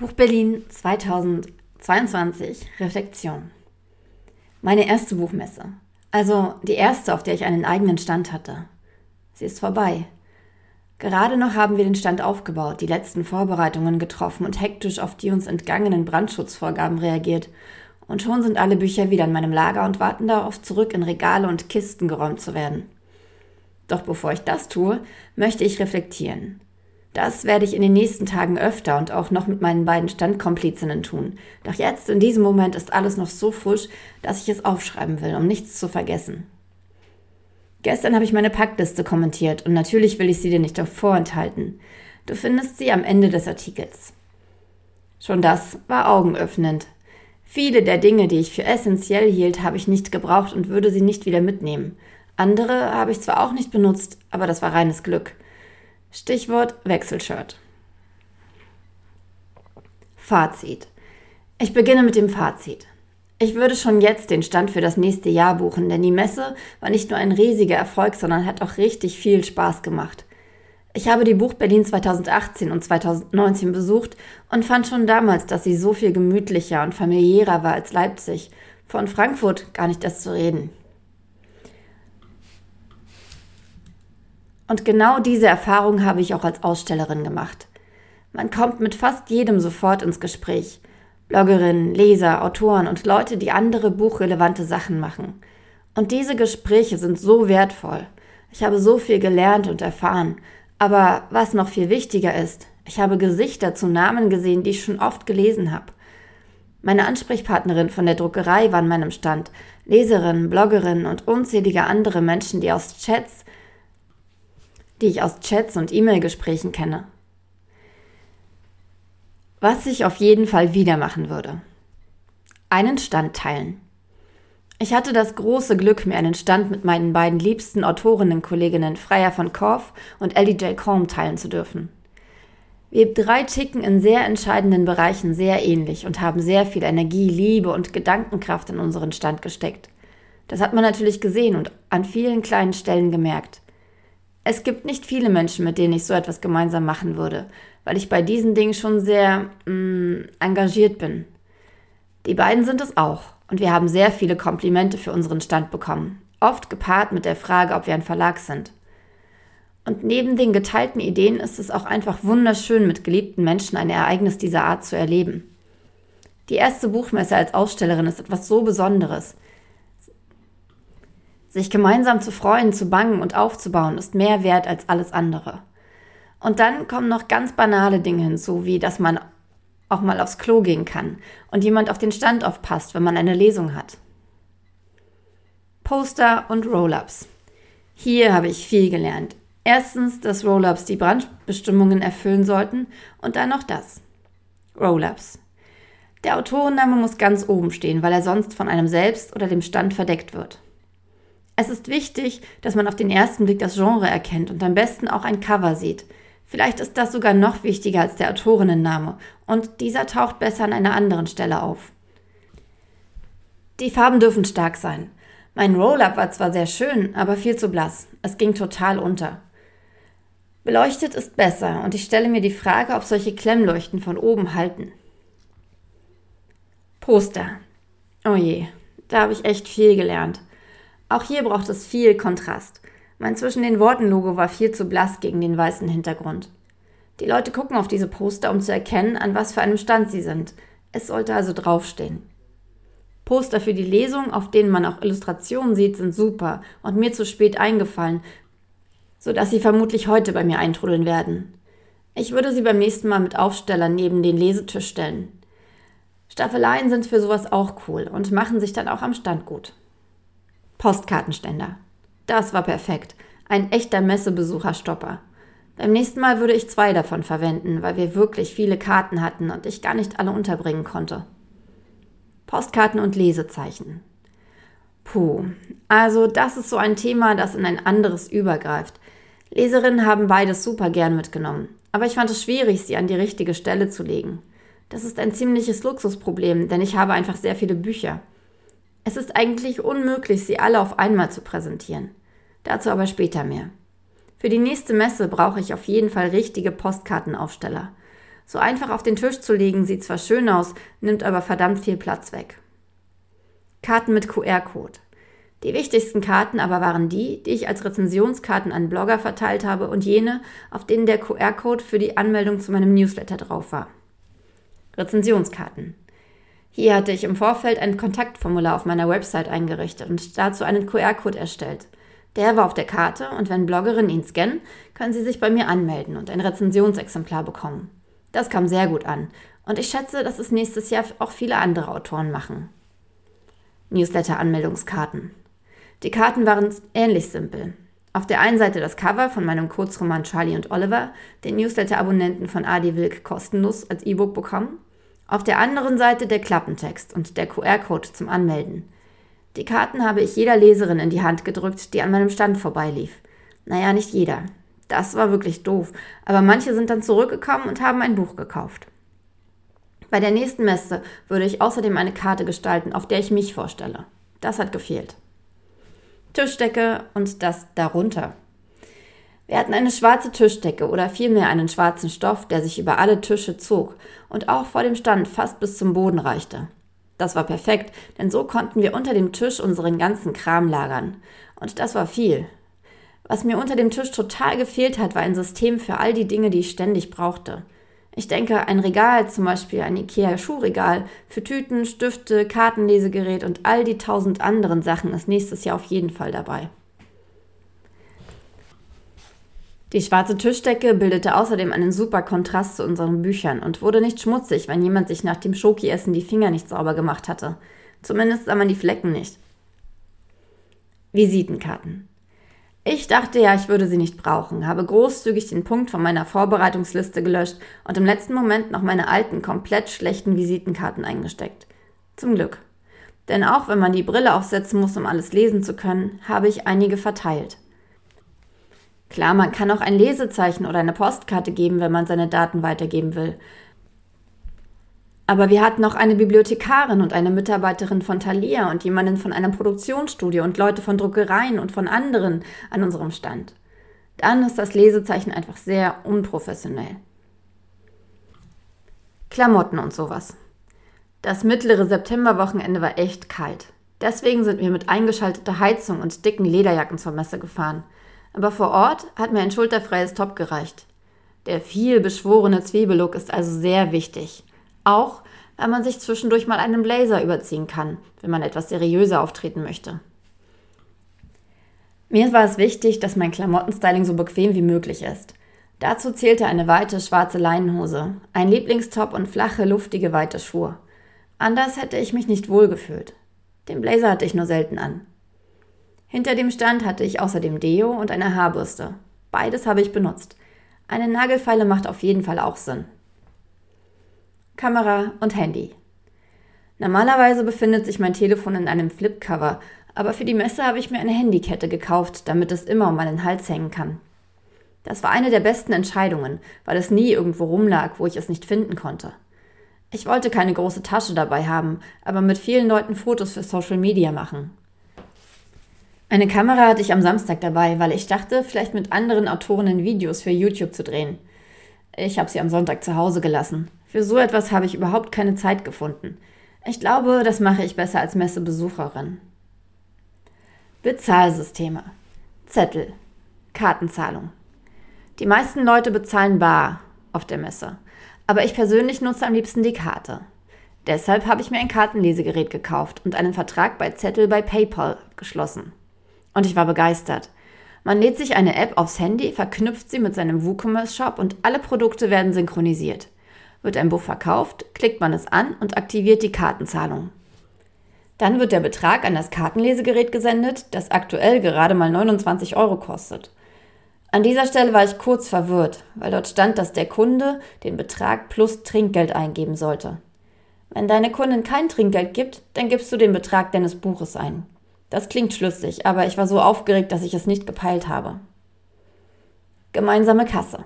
Buch Berlin 2022 Reflexion. Meine erste Buchmesse. Also die erste, auf der ich einen eigenen Stand hatte. Sie ist vorbei. Gerade noch haben wir den Stand aufgebaut, die letzten Vorbereitungen getroffen und hektisch auf die uns entgangenen Brandschutzvorgaben reagiert. Und schon sind alle Bücher wieder in meinem Lager und warten darauf, zurück in Regale und Kisten geräumt zu werden. Doch bevor ich das tue, möchte ich reflektieren. Das werde ich in den nächsten Tagen öfter und auch noch mit meinen beiden Standkomplizinnen tun. Doch jetzt, in diesem Moment, ist alles noch so frisch, dass ich es aufschreiben will, um nichts zu vergessen. Gestern habe ich meine Packliste kommentiert und natürlich will ich sie dir nicht vorenthalten. Du findest sie am Ende des Artikels. Schon das war augenöffnend. Viele der Dinge, die ich für essentiell hielt, habe ich nicht gebraucht und würde sie nicht wieder mitnehmen. Andere habe ich zwar auch nicht benutzt, aber das war reines Glück. Stichwort Wechselshirt. Fazit. Ich beginne mit dem Fazit. Ich würde schon jetzt den Stand für das nächste Jahr buchen, denn die Messe war nicht nur ein riesiger Erfolg, sondern hat auch richtig viel Spaß gemacht. Ich habe die Buch Berlin 2018 und 2019 besucht und fand schon damals, dass sie so viel gemütlicher und familiärer war als Leipzig. Von Frankfurt gar nicht erst zu reden. Und genau diese Erfahrung habe ich auch als Ausstellerin gemacht. Man kommt mit fast jedem sofort ins Gespräch. Bloggerinnen, Leser, Autoren und Leute, die andere buchrelevante Sachen machen. Und diese Gespräche sind so wertvoll. Ich habe so viel gelernt und erfahren. Aber was noch viel wichtiger ist, ich habe Gesichter zu Namen gesehen, die ich schon oft gelesen habe. Meine Ansprechpartnerin von der Druckerei war an meinem Stand, Leserinnen, Bloggerinnen und unzählige andere Menschen, die aus Chats die ich aus Chats und E-Mail-Gesprächen kenne. Was ich auf jeden Fall wieder machen würde. Einen Stand teilen. Ich hatte das große Glück, mir einen Stand mit meinen beiden liebsten Autorinnenkolleginnen Freya von Korff und Ellie J. Combe teilen zu dürfen. Wir drei ticken in sehr entscheidenden Bereichen sehr ähnlich und haben sehr viel Energie, Liebe und Gedankenkraft in unseren Stand gesteckt. Das hat man natürlich gesehen und an vielen kleinen Stellen gemerkt. Es gibt nicht viele Menschen, mit denen ich so etwas gemeinsam machen würde, weil ich bei diesen Dingen schon sehr mh, mm, engagiert bin. Die beiden sind es auch und wir haben sehr viele Komplimente für unseren Stand bekommen, oft gepaart mit der Frage, ob wir ein Verlag sind. Und neben den geteilten Ideen ist es auch einfach wunderschön, mit geliebten Menschen ein Ereignis dieser Art zu erleben. Die erste Buchmesse als Ausstellerin ist etwas so Besonderes. Sich gemeinsam zu freuen, zu bangen und aufzubauen, ist mehr wert als alles andere. Und dann kommen noch ganz banale Dinge hinzu, wie dass man auch mal aufs Klo gehen kann und jemand auf den Stand aufpasst, wenn man eine Lesung hat. Poster und Roll-ups. Hier habe ich viel gelernt. Erstens, dass Roll-ups die Brandbestimmungen erfüllen sollten und dann noch das. Roll-ups. Der Autorenname muss ganz oben stehen, weil er sonst von einem selbst oder dem Stand verdeckt wird. Es ist wichtig, dass man auf den ersten Blick das Genre erkennt und am besten auch ein Cover sieht. Vielleicht ist das sogar noch wichtiger als der Autorinnenname und dieser taucht besser an einer anderen Stelle auf. Die Farben dürfen stark sein. Mein Roll-up war zwar sehr schön, aber viel zu blass. Es ging total unter. Beleuchtet ist besser und ich stelle mir die Frage, ob solche Klemmleuchten von oben halten. Poster. Oh je, da habe ich echt viel gelernt. Auch hier braucht es viel Kontrast. Mein zwischen den Worten Logo war viel zu blass gegen den weißen Hintergrund. Die Leute gucken auf diese Poster, um zu erkennen, an was für einem Stand sie sind. Es sollte also draufstehen. Poster für die Lesung, auf denen man auch Illustrationen sieht, sind super und mir zu spät eingefallen, sodass sie vermutlich heute bei mir eintrudeln werden. Ich würde sie beim nächsten Mal mit Aufstellern neben den Lesetisch stellen. Staffeleien sind für sowas auch cool und machen sich dann auch am Stand gut. Postkartenständer. Das war perfekt. Ein echter Messebesucherstopper. Beim nächsten Mal würde ich zwei davon verwenden, weil wir wirklich viele Karten hatten und ich gar nicht alle unterbringen konnte. Postkarten und Lesezeichen. Puh, also das ist so ein Thema, das in ein anderes übergreift. Leserinnen haben beides super gern mitgenommen, aber ich fand es schwierig, sie an die richtige Stelle zu legen. Das ist ein ziemliches Luxusproblem, denn ich habe einfach sehr viele Bücher. Es ist eigentlich unmöglich, sie alle auf einmal zu präsentieren. Dazu aber später mehr. Für die nächste Messe brauche ich auf jeden Fall richtige Postkartenaufsteller. So einfach auf den Tisch zu legen, sieht zwar schön aus, nimmt aber verdammt viel Platz weg. Karten mit QR-Code. Die wichtigsten Karten aber waren die, die ich als Rezensionskarten an Blogger verteilt habe und jene, auf denen der QR-Code für die Anmeldung zu meinem Newsletter drauf war. Rezensionskarten. Hier hatte ich im Vorfeld ein Kontaktformular auf meiner Website eingerichtet und dazu einen QR-Code erstellt. Der war auf der Karte und wenn Bloggerinnen ihn scannen, können sie sich bei mir anmelden und ein Rezensionsexemplar bekommen. Das kam sehr gut an und ich schätze, dass es nächstes Jahr auch viele andere Autoren machen. Newsletter-Anmeldungskarten. Die Karten waren ähnlich simpel. Auf der einen Seite das Cover von meinem Kurzroman Charlie und Oliver, den Newsletter-Abonnenten von Adi Wilk kostenlos als E-Book bekommen. Auf der anderen Seite der Klappentext und der QR-Code zum Anmelden. Die Karten habe ich jeder Leserin in die Hand gedrückt, die an meinem Stand vorbeilief. Naja, nicht jeder. Das war wirklich doof, aber manche sind dann zurückgekommen und haben ein Buch gekauft. Bei der nächsten Messe würde ich außerdem eine Karte gestalten, auf der ich mich vorstelle. Das hat gefehlt. Tischdecke und das darunter. Wir hatten eine schwarze Tischdecke oder vielmehr einen schwarzen Stoff, der sich über alle Tische zog und auch vor dem Stand fast bis zum Boden reichte. Das war perfekt, denn so konnten wir unter dem Tisch unseren ganzen Kram lagern. Und das war viel. Was mir unter dem Tisch total gefehlt hat, war ein System für all die Dinge, die ich ständig brauchte. Ich denke, ein Regal, zum Beispiel ein IKEA-Schuhregal, für Tüten, Stifte, Kartenlesegerät und all die tausend anderen Sachen ist nächstes Jahr auf jeden Fall dabei. Die schwarze Tischdecke bildete außerdem einen super Kontrast zu unseren Büchern und wurde nicht schmutzig, wenn jemand sich nach dem Schoki-Essen die Finger nicht sauber gemacht hatte. Zumindest sah man die Flecken nicht. Visitenkarten. Ich dachte ja, ich würde sie nicht brauchen, habe großzügig den Punkt von meiner Vorbereitungsliste gelöscht und im letzten Moment noch meine alten, komplett schlechten Visitenkarten eingesteckt. Zum Glück. Denn auch wenn man die Brille aufsetzen muss, um alles lesen zu können, habe ich einige verteilt. Klar, man kann auch ein Lesezeichen oder eine Postkarte geben, wenn man seine Daten weitergeben will. Aber wir hatten auch eine Bibliothekarin und eine Mitarbeiterin von Thalia und jemanden von einem Produktionsstudio und Leute von Druckereien und von anderen an unserem Stand. Dann ist das Lesezeichen einfach sehr unprofessionell. Klamotten und sowas. Das mittlere Septemberwochenende war echt kalt. Deswegen sind wir mit eingeschalteter Heizung und dicken Lederjacken zur Messe gefahren. Aber vor Ort hat mir ein schulterfreies Top gereicht. Der viel beschworene Zwiebellook ist also sehr wichtig. Auch weil man sich zwischendurch mal einen Blazer überziehen kann, wenn man etwas seriöser auftreten möchte. Mir war es wichtig, dass mein Klamottenstyling so bequem wie möglich ist. Dazu zählte eine weite schwarze Leinenhose, ein Lieblingstop und flache, luftige, weite Schuhe. Anders hätte ich mich nicht wohlgefühlt. Den Blazer hatte ich nur selten an. Hinter dem Stand hatte ich außerdem Deo und eine Haarbürste. Beides habe ich benutzt. Eine Nagelfeile macht auf jeden Fall auch Sinn. Kamera und Handy. Normalerweise befindet sich mein Telefon in einem Flipcover, aber für die Messe habe ich mir eine Handykette gekauft, damit es immer um meinen Hals hängen kann. Das war eine der besten Entscheidungen, weil es nie irgendwo rumlag, wo ich es nicht finden konnte. Ich wollte keine große Tasche dabei haben, aber mit vielen Leuten Fotos für Social Media machen. Eine Kamera hatte ich am Samstag dabei, weil ich dachte, vielleicht mit anderen Autorinnen Videos für YouTube zu drehen. Ich habe sie am Sonntag zu Hause gelassen. Für so etwas habe ich überhaupt keine Zeit gefunden. Ich glaube, das mache ich besser als Messebesucherin. Bezahlsysteme. Zettel. Kartenzahlung. Die meisten Leute bezahlen bar auf der Messe. Aber ich persönlich nutze am liebsten die Karte. Deshalb habe ich mir ein Kartenlesegerät gekauft und einen Vertrag bei Zettel bei PayPal geschlossen. Und ich war begeistert. Man lädt sich eine App aufs Handy, verknüpft sie mit seinem WooCommerce-Shop und alle Produkte werden synchronisiert. Wird ein Buch verkauft, klickt man es an und aktiviert die Kartenzahlung. Dann wird der Betrag an das Kartenlesegerät gesendet, das aktuell gerade mal 29 Euro kostet. An dieser Stelle war ich kurz verwirrt, weil dort stand, dass der Kunde den Betrag plus Trinkgeld eingeben sollte. Wenn deine Kundin kein Trinkgeld gibt, dann gibst du den Betrag deines Buches ein. Das klingt schlüssig, aber ich war so aufgeregt, dass ich es nicht gepeilt habe. Gemeinsame Kasse.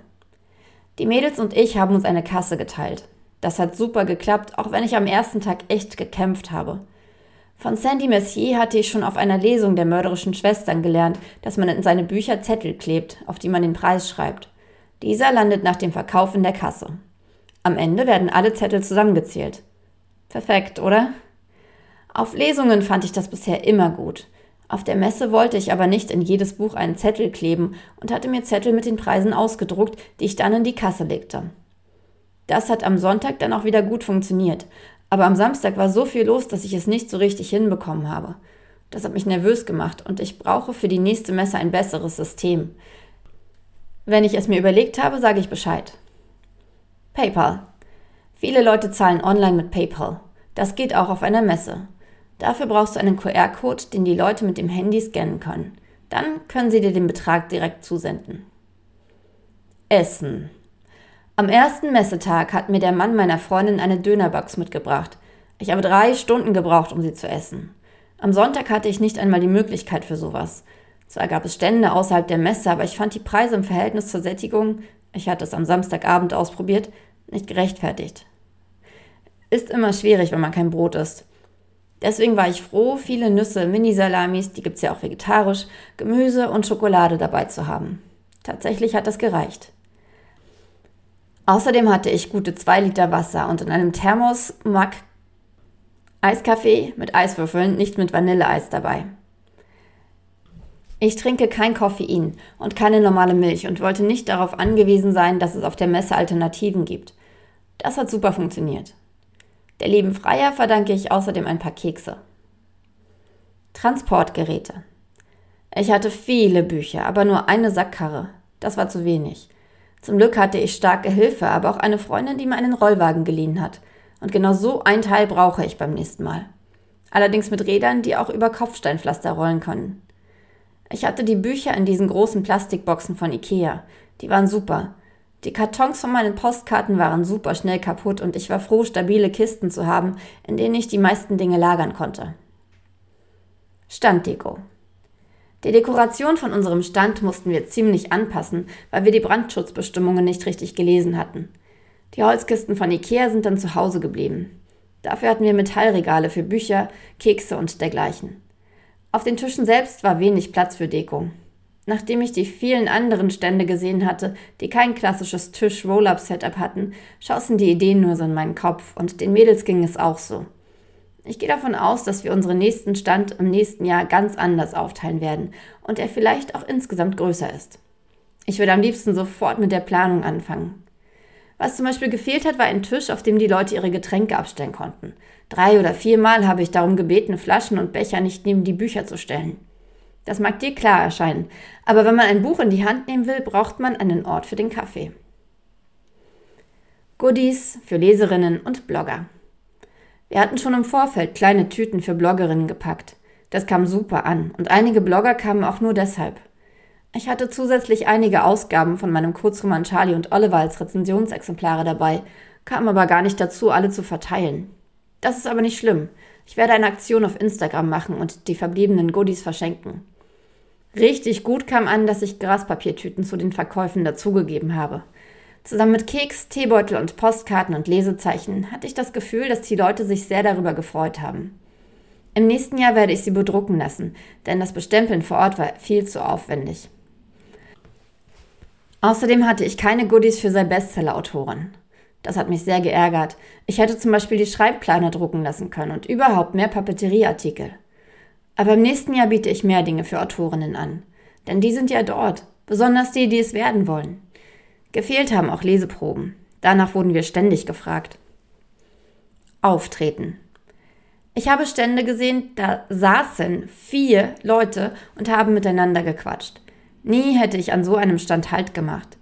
Die Mädels und ich haben uns eine Kasse geteilt. Das hat super geklappt, auch wenn ich am ersten Tag echt gekämpft habe. Von Sandy Messier hatte ich schon auf einer Lesung der mörderischen Schwestern gelernt, dass man in seine Bücher Zettel klebt, auf die man den Preis schreibt. Dieser landet nach dem Verkauf in der Kasse. Am Ende werden alle Zettel zusammengezählt. Perfekt, oder? Auf Lesungen fand ich das bisher immer gut. Auf der Messe wollte ich aber nicht in jedes Buch einen Zettel kleben und hatte mir Zettel mit den Preisen ausgedruckt, die ich dann in die Kasse legte. Das hat am Sonntag dann auch wieder gut funktioniert, aber am Samstag war so viel los, dass ich es nicht so richtig hinbekommen habe. Das hat mich nervös gemacht und ich brauche für die nächste Messe ein besseres System. Wenn ich es mir überlegt habe, sage ich Bescheid. PayPal. Viele Leute zahlen online mit PayPal. Das geht auch auf einer Messe. Dafür brauchst du einen QR-Code, den die Leute mit dem Handy scannen können. Dann können sie dir den Betrag direkt zusenden. Essen. Am ersten Messetag hat mir der Mann meiner Freundin eine Dönerbox mitgebracht. Ich habe drei Stunden gebraucht, um sie zu essen. Am Sonntag hatte ich nicht einmal die Möglichkeit für sowas. Zwar gab es Stände außerhalb der Messe, aber ich fand die Preise im Verhältnis zur Sättigung, ich hatte es am Samstagabend ausprobiert, nicht gerechtfertigt. Ist immer schwierig, wenn man kein Brot isst. Deswegen war ich froh, viele Nüsse, Mini-Salamis, die gibt es ja auch vegetarisch, Gemüse und Schokolade dabei zu haben. Tatsächlich hat das gereicht. Außerdem hatte ich gute zwei Liter Wasser und in einem Thermos Mack Eiskaffee mit Eiswürfeln, nicht mit Vanilleeis dabei. Ich trinke kein Koffein und keine normale Milch und wollte nicht darauf angewiesen sein, dass es auf der Messe Alternativen gibt. Das hat super funktioniert. Der lieben Freier verdanke ich außerdem ein paar Kekse. Transportgeräte. Ich hatte viele Bücher, aber nur eine Sackkarre. Das war zu wenig. Zum Glück hatte ich starke Hilfe, aber auch eine Freundin, die mir einen Rollwagen geliehen hat. Und genau so ein Teil brauche ich beim nächsten Mal. Allerdings mit Rädern, die auch über Kopfsteinpflaster rollen können. Ich hatte die Bücher in diesen großen Plastikboxen von Ikea. Die waren super. Die Kartons von meinen Postkarten waren super schnell kaputt und ich war froh, stabile Kisten zu haben, in denen ich die meisten Dinge lagern konnte. Standdeko. Die Dekoration von unserem Stand mussten wir ziemlich anpassen, weil wir die Brandschutzbestimmungen nicht richtig gelesen hatten. Die Holzkisten von Ikea sind dann zu Hause geblieben. Dafür hatten wir Metallregale für Bücher, Kekse und dergleichen. Auf den Tischen selbst war wenig Platz für Deko. Nachdem ich die vielen anderen Stände gesehen hatte, die kein klassisches Tisch-Roll-Up-Setup hatten, schossen die Ideen nur so in meinen Kopf und den Mädels ging es auch so. Ich gehe davon aus, dass wir unseren nächsten Stand im nächsten Jahr ganz anders aufteilen werden und er vielleicht auch insgesamt größer ist. Ich würde am liebsten sofort mit der Planung anfangen. Was zum Beispiel gefehlt hat, war ein Tisch, auf dem die Leute ihre Getränke abstellen konnten. Drei oder viermal habe ich darum gebeten, Flaschen und Becher nicht neben die Bücher zu stellen. Das mag dir klar erscheinen, aber wenn man ein Buch in die Hand nehmen will, braucht man einen Ort für den Kaffee. Goodies für Leserinnen und Blogger. Wir hatten schon im Vorfeld kleine Tüten für Bloggerinnen gepackt. Das kam super an und einige Blogger kamen auch nur deshalb. Ich hatte zusätzlich einige Ausgaben von meinem Kurzroman Charlie und Oliver als Rezensionsexemplare dabei, kam aber gar nicht dazu, alle zu verteilen. Das ist aber nicht schlimm. Ich werde eine Aktion auf Instagram machen und die verbliebenen Goodies verschenken. Richtig gut kam an, dass ich Graspapiertüten zu den Verkäufen dazugegeben habe. Zusammen mit Keks, Teebeutel und Postkarten und Lesezeichen hatte ich das Gefühl, dass die Leute sich sehr darüber gefreut haben. Im nächsten Jahr werde ich sie bedrucken lassen, denn das Bestempeln vor Ort war viel zu aufwendig. Außerdem hatte ich keine Goodies für sei Bestseller-Autoren. Das hat mich sehr geärgert. Ich hätte zum Beispiel die Schreibpläne drucken lassen können und überhaupt mehr Papeterieartikel. Aber im nächsten Jahr biete ich mehr Dinge für Autorinnen an. Denn die sind ja dort, besonders die, die es werden wollen. Gefehlt haben auch Leseproben. Danach wurden wir ständig gefragt. Auftreten. Ich habe Stände gesehen, da saßen vier Leute und haben miteinander gequatscht. Nie hätte ich an so einem Stand Halt gemacht.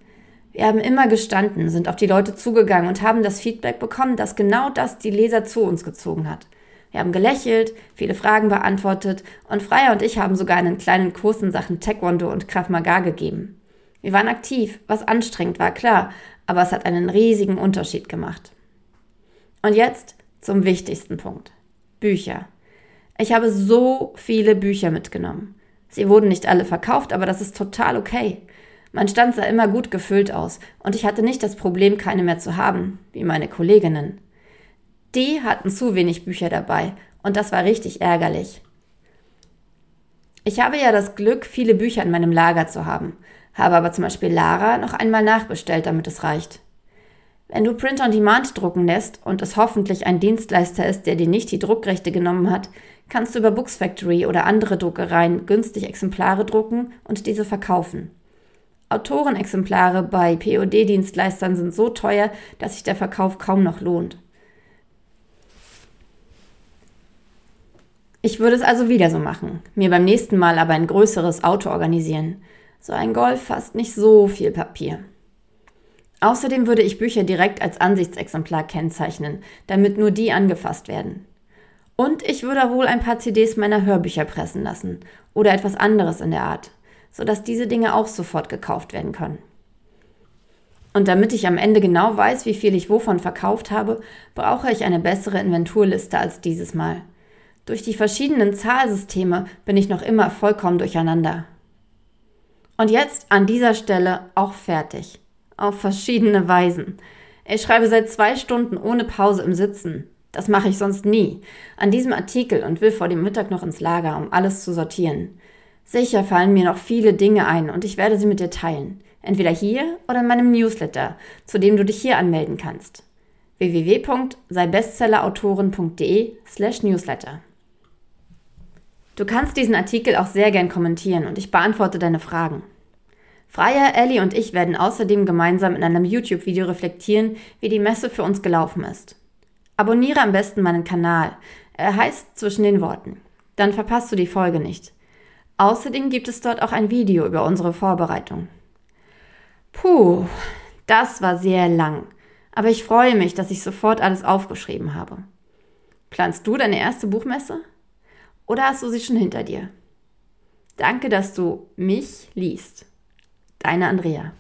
Wir haben immer gestanden, sind auf die Leute zugegangen und haben das Feedback bekommen, dass genau das die Leser zu uns gezogen hat. Wir haben gelächelt, viele Fragen beantwortet und Freier und ich haben sogar einen kleinen Kurs in Sachen Taekwondo und Krav Maga gegeben. Wir waren aktiv, was anstrengend war, klar, aber es hat einen riesigen Unterschied gemacht. Und jetzt zum wichtigsten Punkt. Bücher. Ich habe so viele Bücher mitgenommen. Sie wurden nicht alle verkauft, aber das ist total okay. Mein Stand sah immer gut gefüllt aus und ich hatte nicht das Problem, keine mehr zu haben, wie meine Kolleginnen. Die hatten zu wenig Bücher dabei und das war richtig ärgerlich. Ich habe ja das Glück, viele Bücher in meinem Lager zu haben habe aber zum Beispiel Lara noch einmal nachbestellt, damit es reicht. Wenn du Print on Demand drucken lässt und es hoffentlich ein Dienstleister ist, der dir nicht die Druckrechte genommen hat, kannst du über Books Factory oder andere Druckereien günstig Exemplare drucken und diese verkaufen. Autorenexemplare bei POD-Dienstleistern sind so teuer, dass sich der Verkauf kaum noch lohnt. Ich würde es also wieder so machen, mir beim nächsten Mal aber ein größeres Auto organisieren. So ein Golf fasst nicht so viel Papier. Außerdem würde ich Bücher direkt als Ansichtsexemplar kennzeichnen, damit nur die angefasst werden. Und ich würde wohl ein paar CDs meiner Hörbücher pressen lassen oder etwas anderes in der Art, sodass diese Dinge auch sofort gekauft werden können. Und damit ich am Ende genau weiß, wie viel ich wovon verkauft habe, brauche ich eine bessere Inventurliste als dieses Mal. Durch die verschiedenen Zahlsysteme bin ich noch immer vollkommen durcheinander. Und jetzt an dieser Stelle auch fertig. Auf verschiedene Weisen. Ich schreibe seit zwei Stunden ohne Pause im Sitzen. Das mache ich sonst nie. An diesem Artikel und will vor dem Mittag noch ins Lager, um alles zu sortieren. Sicher fallen mir noch viele Dinge ein und ich werde sie mit dir teilen. Entweder hier oder in meinem Newsletter, zu dem du dich hier anmelden kannst. www.seibestsellerautoren.de slash newsletter Du kannst diesen Artikel auch sehr gern kommentieren und ich beantworte deine Fragen. Freier, Ellie und ich werden außerdem gemeinsam in einem YouTube-Video reflektieren, wie die Messe für uns gelaufen ist. Abonniere am besten meinen Kanal. Er heißt Zwischen den Worten. Dann verpasst du die Folge nicht. Außerdem gibt es dort auch ein Video über unsere Vorbereitung. Puh, das war sehr lang. Aber ich freue mich, dass ich sofort alles aufgeschrieben habe. Planst du deine erste Buchmesse? Oder hast du sie schon hinter dir? Danke, dass du mich liest. Deine Andrea.